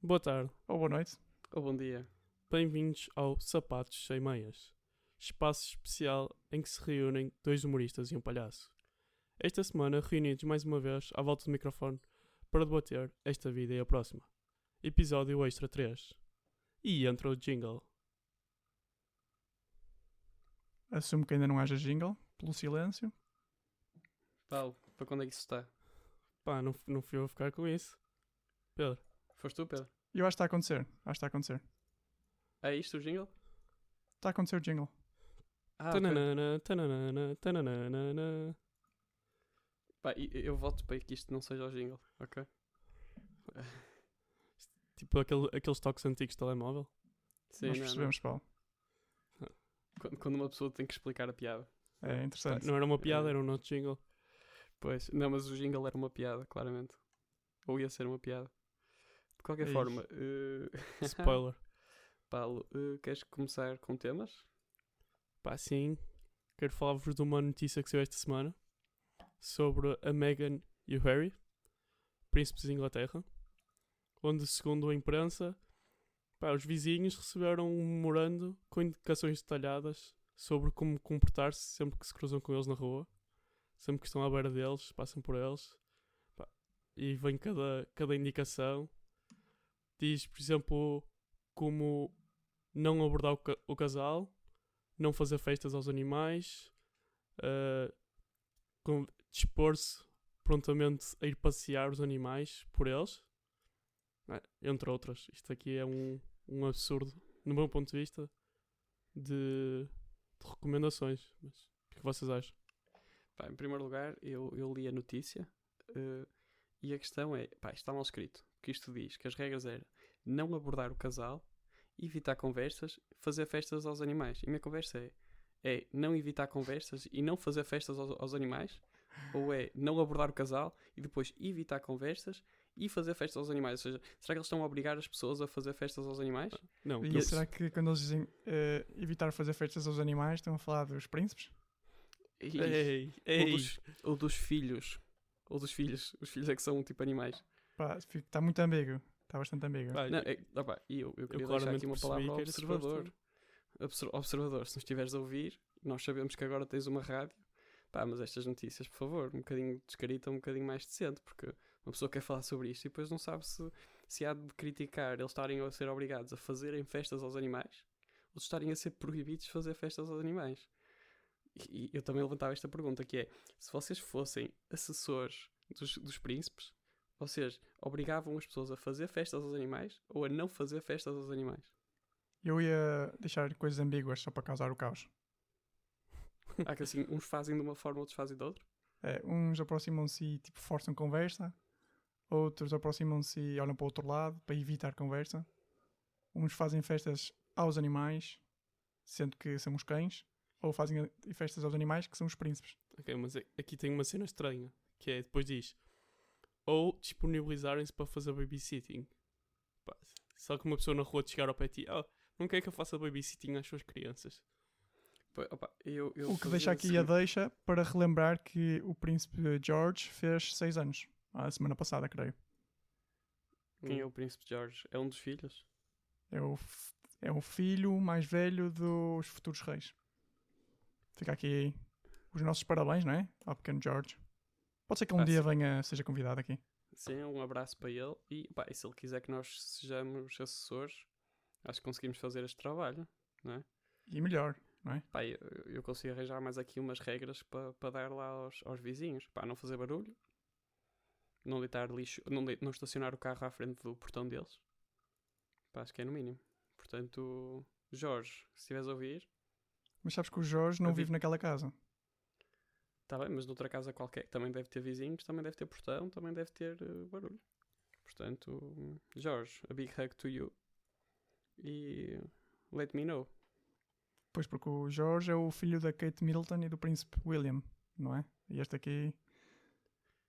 Boa tarde, Ou boa noite. Oh, bom dia. bem-vindos ao Sapatos Sem Meias, espaço especial em que se reúnem dois humoristas e um palhaço. Esta semana reunidos mais uma vez à volta do microfone para debater esta vida e a próxima. Episódio Extra 3. E entra o jingle. Assumo que ainda não haja jingle, pelo silêncio. Paulo, para quando é que isso está? Pá, não, não fui eu a ficar com isso. Pedro, Foste tu, Pedro? Eu acho que está a acontecer. Acho que está a acontecer. É isto o jingle? Está a acontecer o jingle. Ah, tananana, tananana, tananana. Pá, eu voto para que isto não seja o jingle, ok? Tipo aquele, aqueles toques antigos de telemóvel. Sim, Nós não, percebemos, Paulo. Quando, quando uma pessoa tem que explicar a piada. É interessante. Não era uma piada, era um outro jingle. Pois, não, mas o jingle era uma piada, claramente. Ou ia ser uma piada. De qualquer Ei. forma, eh, Spoiler. Paulo, eh, queres começar com temas? Pá, sim. Quero falar-vos de uma notícia que saiu esta semana sobre a Meghan e o Harry, príncipes de Inglaterra, onde, segundo a imprensa, pá, os vizinhos receberam um memorando com indicações detalhadas sobre como comportar-se sempre que se cruzam com eles na rua, sempre que estão à beira deles, passam por eles, pá, e vem cada, cada indicação. Diz, por exemplo, como não abordar o, ca- o casal, não fazer festas aos animais, uh, dispor-se prontamente a ir passear os animais por eles, Ah, entre outras. Isto aqui é um, um absurdo, no meu ponto de vista, de, de recomendações. Mas o que vocês acham? Pá, em primeiro lugar, eu, eu li a notícia eh, e a questão é, pá, está mal escrito, que isto diz que as regras eram não abordar o casal, evitar conversas, fazer festas aos animais. E a minha conversa é, é não evitar conversas e não fazer festas aos, aos animais, ou é não abordar o casal e depois evitar conversas e fazer festas aos animais. Ou seja, será que eles estão a obrigar as pessoas a fazer festas aos animais? Não, E não- será que quando eles dizem eh, evitar fazer festas aos animais, estão a falar dos príncipes? E- Ei, ou, ei, dos, ou dos filhos. Ou dos filhos. Os filhos é que são tipo animais. Pá, está muito ambíguo. Está bastante ambíguo. pá, Não, é, opá, e eu, eu queria deixar claramente aqui uma palavra ao observador. Obser- observador, se nos estiveres a ouvir, nós sabemos que agora tens uma rádio, pá, mas estas notícias, por favor, um bocadinho descarita, um bocadinho mais decente, porque uma pessoa quer falar sobre isto e depois não sabe se, se há de criticar eles estarem a ser obrigados a fazerem festas aos animais ou se estarem a ser proibidos de fazer festas aos animais. E, e eu também levantava esta pergunta, que é, se vocês fossem assessores dos, dos príncipes, vocês obrigavam as pessoas a fazer festas aos animais ou a não fazer festas aos animais? Eu ia deixar coisas ambíguas só para causar o caos. Há que assim, uns fazem de uma forma, outros fazem de outra. É, uns aproximam-se e tipo, forçam conversa. Outros aproximam-se e olham para o outro lado para evitar conversa. Uns fazem festas aos animais, sendo que são os cães. Ou fazem festas aos animais, que são os príncipes. Ok, mas aqui tem uma cena estranha, que é, depois diz, ou disponibilizarem-se para fazer babysitting. Pá, só que uma pessoa na rua de chegar ao pé de ti, oh, não quer que eu faça babysitting às suas crianças. Pô, opa, eu, eu O que deixa aqui assim- a deixa para relembrar que o príncipe George fez 6 anos. A semana passada, creio. Quem é o príncipe George? É um dos filhos? É o, é o filho mais velho dos futuros reis. Fica aqui os nossos parabéns, não é? Ao pequeno George. Pode ser que um Ah, dia sim. venha, seja convidado aqui. Sim, um abraço para ele. E, pá, e se ele quiser que nós sejamos assessores, acho que conseguimos fazer este trabalho. E melhor, não é? Pá, eu, eu consigo arranjar mais aqui umas regras para dar lá aos, aos vizinhos. Pá, não fazer barulho. Não deitar lixo, não, não estacionar o carro à frente do portão deles. Pá, acho que é no mínimo. Portanto, Jorge, se estiveres a ouvir, Mas sabes que o Jorge não vive naquela casa. Está bem, mas noutra casa qualquer que também deve ter vizinhos, também deve ter portão, também deve ter eh, barulho. Portanto, Jorge, a big hug to you. E let me know. Pois porque o Jorge é o filho da Kate Middleton e do príncipe William, não é? E este aqui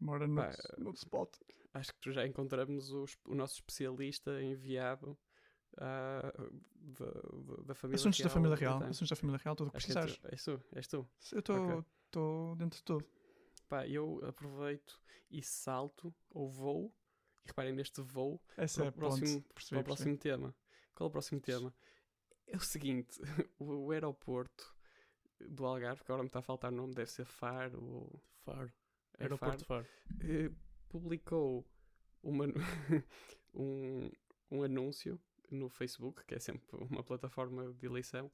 mora no, Pá, no spot. Acho que já encontramos o, o nosso especialista enviado ah, da, da- da família Assuntos da real família real. Assuntos da família real, tudo o que Acho que precisares. tu, és tu, és tu. Eu estou Ok. Estou dentro de tudo. Pá, eu aproveito e salto ou vou E reparem neste voo Essa para é o próximo- para o percebi. próximo tema. Qual é o próximo tema? É o seguinte: o, aeroporto do Algarve, que agora me está a faltar o nome, deve ser Faro. Ou, Faro. é Aeroporto Faro. eh, publicou uma, um, um anúncio no Facebook, que é sempre uma plataforma de eleição,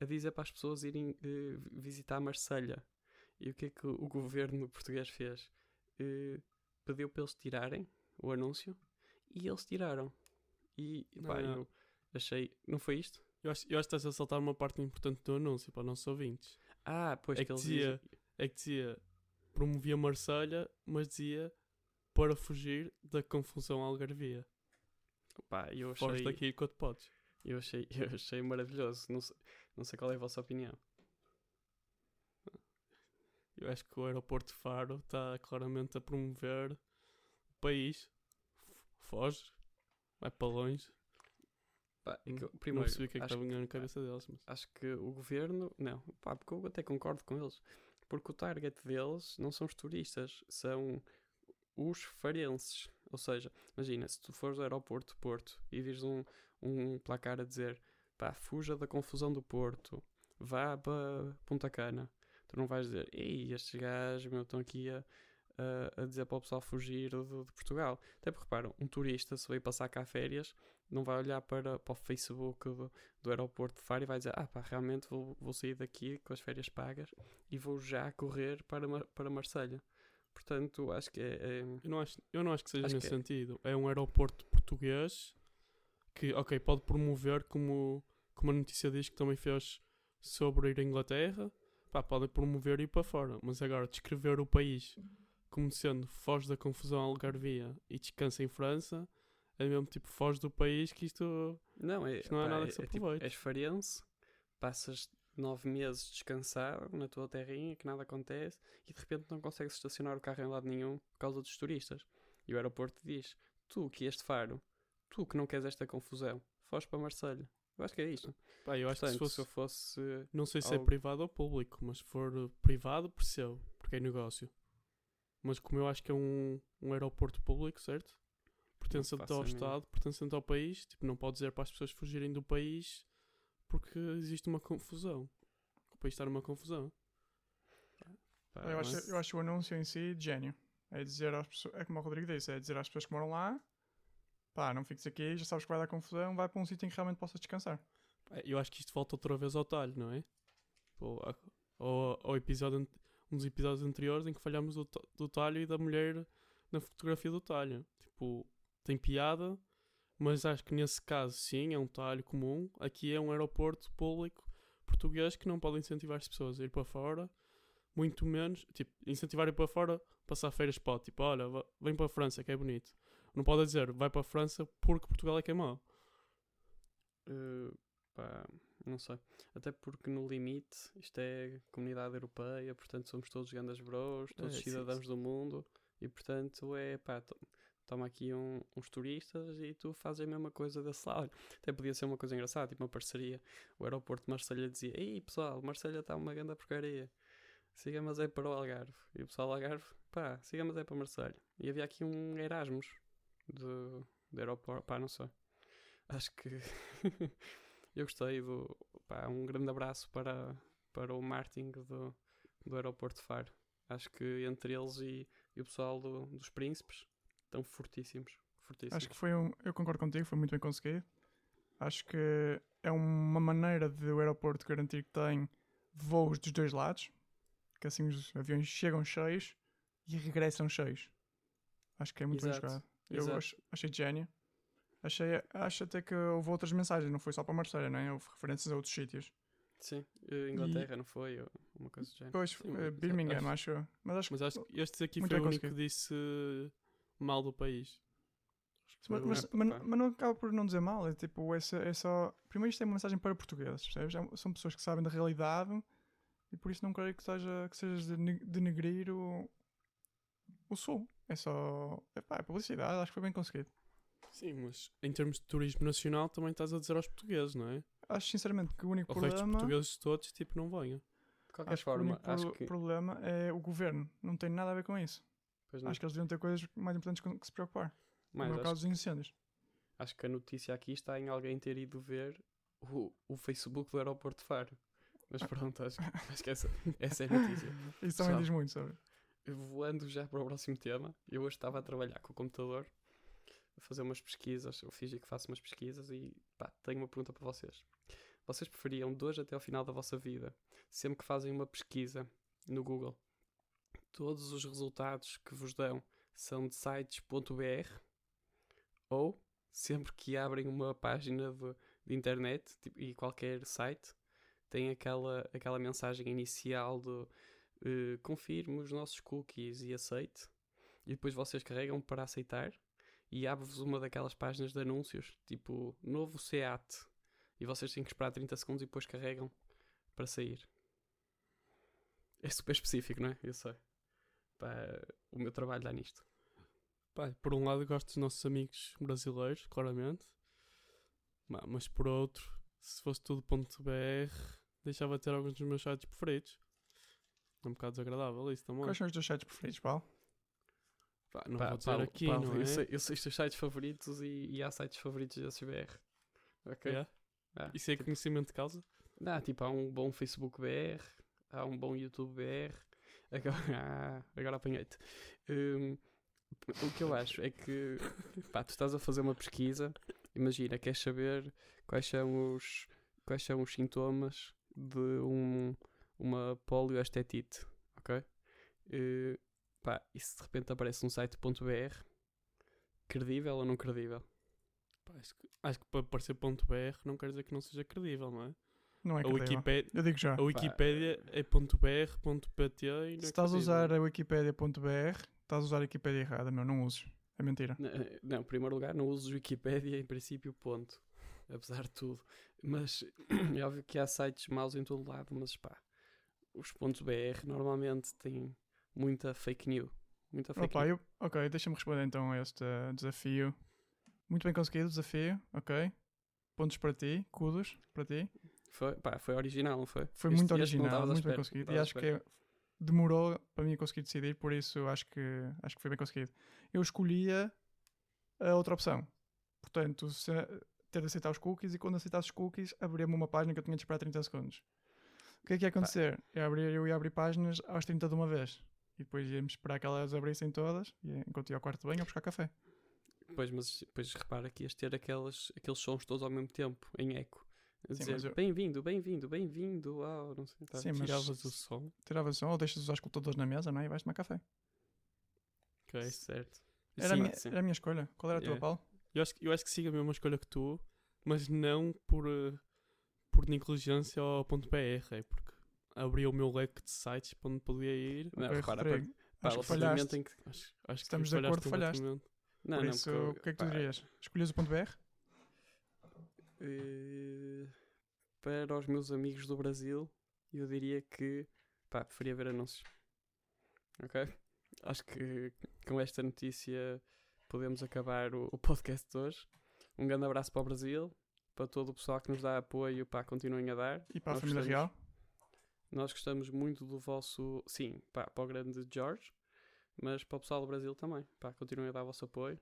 a dizer para as pessoas irem eh, visitar Marselha. E o que é que o governo português fez? Eh, pediu para eles tirarem o anúncio e eles tiraram. E Não, pá, não. eu achei. Não foi isto? Eu acho, eu acho que estás a saltar uma parte importante do anúncio para os nossos ouvintes. Ah, pois É que que eles dizia- dizem- É que dizia promovia Marselha, mas dizia para fugir da confusão algarvia. Pá, eu achei, daqui enquanto podes. eu achei, eu achei maravilhoso. Não sei, não sei qual é a vossa opinião. Eu acho que o aeroporto de Faro está claramente a promover o país. Foge, vai para longe. Pá, é que eu- não primeiro, percebi o que é que estava na cabeça deles. Mas... acho que o governo. Não, pá, porque eu até concordo com eles. Porque o target deles não são os turistas, são os farenses. Ou seja, imagina, se tu fores ao aeroporto de Porto e vires um, um placar a dizer pá, fuja da confusão do Porto, vá para Punta Cana, tu não vais dizer, ei, estes gajos meu, estão aqui a, a, a dizer para o pessoal fugir de, de Portugal. Até porque reparam, um turista, se veio passar cá férias, não vai olhar para, para o Facebook do, do aeroporto de Faro e vai dizer, ah pá, realmente vou, vou sair daqui com as férias pagas e vou já correr para, para Marselha. Portanto, acho que é, é- Eu não acho, eu não acho que seja Acho nesse que é. sentido. É um aeroporto português que, ok, pode promover como, como a notícia diz que também fez sobre ir à Inglaterra. Pá, pode promover e ir para fora. Mas agora, descrever o país como sendo foge da confusão algarvia e descansa em França, é mesmo tipo foge do país que isto... Não, é, Isto não é pá, nada é- que se é tipo, aproveite. és farense, passas nove meses descansado na tua terrinha, que nada acontece, e de repente não consegues estacionar o carro em lado nenhum por causa dos turistas. E o aeroporto diz: Tu que este faro, tu que não queres esta confusão, foges para Marselha. Eu acho que é isto. Pá, eu acho Portanto, que se se eu fosse... fosse. Não sei se é algo- privado ou público, mas se for uh, privado, percebo, porque é negócio. Mas como eu acho que é um, um aeroporto público, certo? Pertencente ao. Estado, pertencente ao país, tipo, não pode dizer para as pessoas fugirem do país porque existe uma confusão. O país está numa confusão. pá, Eu acho, mas- eu acho o anúncio em si de gênio. É dizer às pessoas, é como o Rodrigo disse, é dizer às pessoas que moram lá, pá, não fiques aqui, já sabes que vai dar confusão, vai para um sítio em que realmente possas descansar. Pá, Eu acho que isto volta outra vez ao talho, não é? Ou, a- ou ao episódio, um dos episódios anteriores em que falhámos do, do talho e da mulher na fotografia do talho. Tipo, tem piada, mas acho que nesse caso sim, é um talho comum. Aqui é um aeroporto público português que não pode incentivar as pessoas a ir para fora, muito menos, tipo, incentivar ir para fora, passar férias para, tipo, olha, vem para a França que é bonito. Não pode dizer, vai para a França porque Portugal é que é mau. Uh, pá, não sei. Até porque no limite isto é comunidade europeia, portanto somos todos grandes bros, todos É, sim, cidadãos sim. do mundo e portanto é pá, to- toma aqui um- uns turistas e tu fazes a mesma coisa desse lado. Até podia ser uma coisa engraçada, tipo uma parceria. O aeroporto de Marselha dizia: Ei pessoal, Marselha está uma grande porcaria. Siga, mas é para o Algarve. E o pessoal do Algarve, pá, siga, mas é para Marselha. E havia aqui um Erasmus de, de aeroporto, pá, não sei. Acho que eu gostei do. Pá, um grande abraço para, para o marketing do, do aeroporto de Faro. Acho que entre eles e, e o pessoal do- dos príncipes estão fortíssimos. fortíssimos. Acho que foi um. Eu concordo contigo, foi muito bem conseguido. Acho que é uma maneira de o aeroporto garantir que tem voos dos dois lados, que assim os aviões chegam cheios e regressam cheios. Acho que é muito Exato, bem jogado. Eu ach- achei gênio. Achei, acho até que houve outras mensagens, não foi só para Marselha, não é? Houve referências a outros sítios. Sim, eh, Inglaterra, não foi? Uma coisa do género. Depois, Sim, eh, mas Birmingham, acho- acho. Mas acho que. Mas acho que este aqui foi o único que disse mal do país. Mas, mas, é, mas- mas não acaba por não dizer mal. É tipo, é só, é só- Primeiro, isto é uma mensagem para portugueses, percebes? É- São pessoas que sabem da realidade e por isso não creio que seja que sejas de ne- denegrir o, o sul. É só. Epá, é publicidade, acho que foi bem conseguido. Sim, mas em termos de turismo nacional também estás a dizer aos portugueses, não é? Acho sinceramente que o único O resto dos problema. portugueses todos, tipo, não venham. De qualquer Acho que o forma, único acho pro- que. problema é o governo. Não tem nada a ver com isso. Pois não. Acho que eles deviam ter coisas mais importantes com que se preocupar. No Mais, meu caso, dos incêndios. acho que a notícia aqui está em alguém ter ido ver o, o Facebook do aeroporto de Faro. Mas pronto, acho, acho que essa, essa é a notícia. Isso também diz muito, sabe? Voando já para o próximo tema, eu hoje estava a trabalhar com o computador, a fazer umas pesquisas, eu fingi que faço umas pesquisas e pá, tenho uma pergunta para vocês. Vocês preferiam de hoje até ao final da vossa vida, sempre que fazem uma pesquisa no Google, todos os resultados que vos dão são de sites.br ou sempre que abrem uma página de, de internet tipo, e qualquer site tem aquela, aquela mensagem inicial do eh, confirme os nossos cookies e aceite. E depois vocês carregam para aceitar e abre-vos uma daquelas páginas de anúncios, tipo novo SEAT. E vocês têm que esperar 30 segundos e depois carregam para sair. É super específico, não é? Eu sei. Pá, o meu trabalho dá nisto. Pá, por um lado, gosto dos nossos amigos brasileiros, claramente. Ma- Mas por outro, se fosse tudo ponto .br, deixava de ter alguns dos meus sites preferidos. É um bocado desagradável isso também. Quais são os teus sites preferidos, Paulo? Pá, não Pá, vou dizer Paulo- aqui, Paulo, não é? eu, sei, eu sei os teus sites favoritos e, e há sites favoritos da SBR. Ok? É? Ah, Isso é tipo, conhecimento de causa? Não, tipo, há um bom Facebook BR, há um bom YouTube BR. Agora, ah, agora apanhei-te. Hum, o que eu acho é que pá, tu estás a fazer uma pesquisa, imagina, queres saber quais são os, quais são os sintomas de um, uma polioestetite, ok? Eh, pá, e se de repente aparece um site.br, credível ou não credível? Pá, acho, que, acho que para aparecer .br não quer dizer que não seja credível, não é? Não é a, credível. Wikipédia, Eu digo já. a Wikipédia é .br, ponto .pt e não é Se estás a usar a wikipedia.br, estás a usar a Wikipedia errada, meu, não uses. É mentira. Não, não, em primeiro lugar, não uso Wikipédia em princípio, ponto. Apesar de tudo. Mas é óbvio que há sites maus em todo lado, mas pá, os pontos BR normalmente têm muita fake news. Muita fake Opa, news. eu, ok, deixa-me responder então a este eh, desafio. Muito bem conseguido, desafio, ok. Pontos para ti, kudos para ti. Foi, pá, foi original, não foi? Foi Este- muito original, muito bem conseguido. E acho que demorou para mim conseguir decidir, por isso acho que, acho que foi bem conseguido. Eu escolhia a outra opção. Portanto, se, ter de aceitar os cookies e quando aceitasse os cookies, abria-me uma página que eu tinha de esperar 30 segundos. O que é que ia acontecer? Eu, abria, eu ia abrir páginas aos 30 de uma vez. E depois íamos esperar que elas abrissem todas, e enquanto ia ao quarto de banho a buscar café. Pois, mas depois repara que ias ter aquelas, aqueles sons todos ao mesmo tempo, em eco. A Sim, dizer eu- bem-vindo, bem-vindo, bem-vindo. Oh, não sei, tá. Sim, mas Tiravas o som. tiravas o som ou deixas os auscultadores na mesa, não é? E vais tomar café. ok. Certo. Era, Sim, a minha, sim. era a minha escolha. Qual era a tua, Yeah. Paulo? Eu acho, que- eu acho que siga a mesma escolha que tu, mas não por, eh, por negligência ao .br, é porque abriu o meu leque de sites para onde podia ir. Não, repara, Rodrigo, pá, acho que falhaste. em que. Acho, acho Estamos que de acordo, falhaste. Não, Por não, isso, porque, o que é que tu pá, dirias? Escolhias o .br? Eh, para os meus amigos do Brasil, eu diria que pá, preferia ver anúncios. Ok? Acho que com esta notícia podemos acabar o, o podcast de hoje. Um grande abraço para o Brasil, para todo o pessoal que nos dá apoio, pá, continuem a dar. E para a Nós família gostamos- real? Nós gostamos muito do vosso. Sim, pá, para o grande George, mas para o pessoal do Brasil também. Pá, continuem a dar o vosso apoio.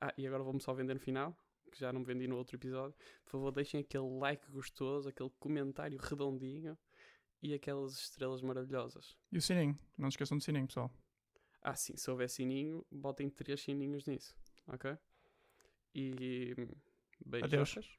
Ah, e agora vou-me só vender no final, que já não me vendi no outro episódio. Por favor, deixem aquele like gostoso, aquele comentário redondinho e aquelas estrelas maravilhosas. E o sininho? Não se esqueçam do sininho, pessoal. Ah, sim, se houver sininho, botem três sininhos nisso, ok? E. Adeus. Beijos.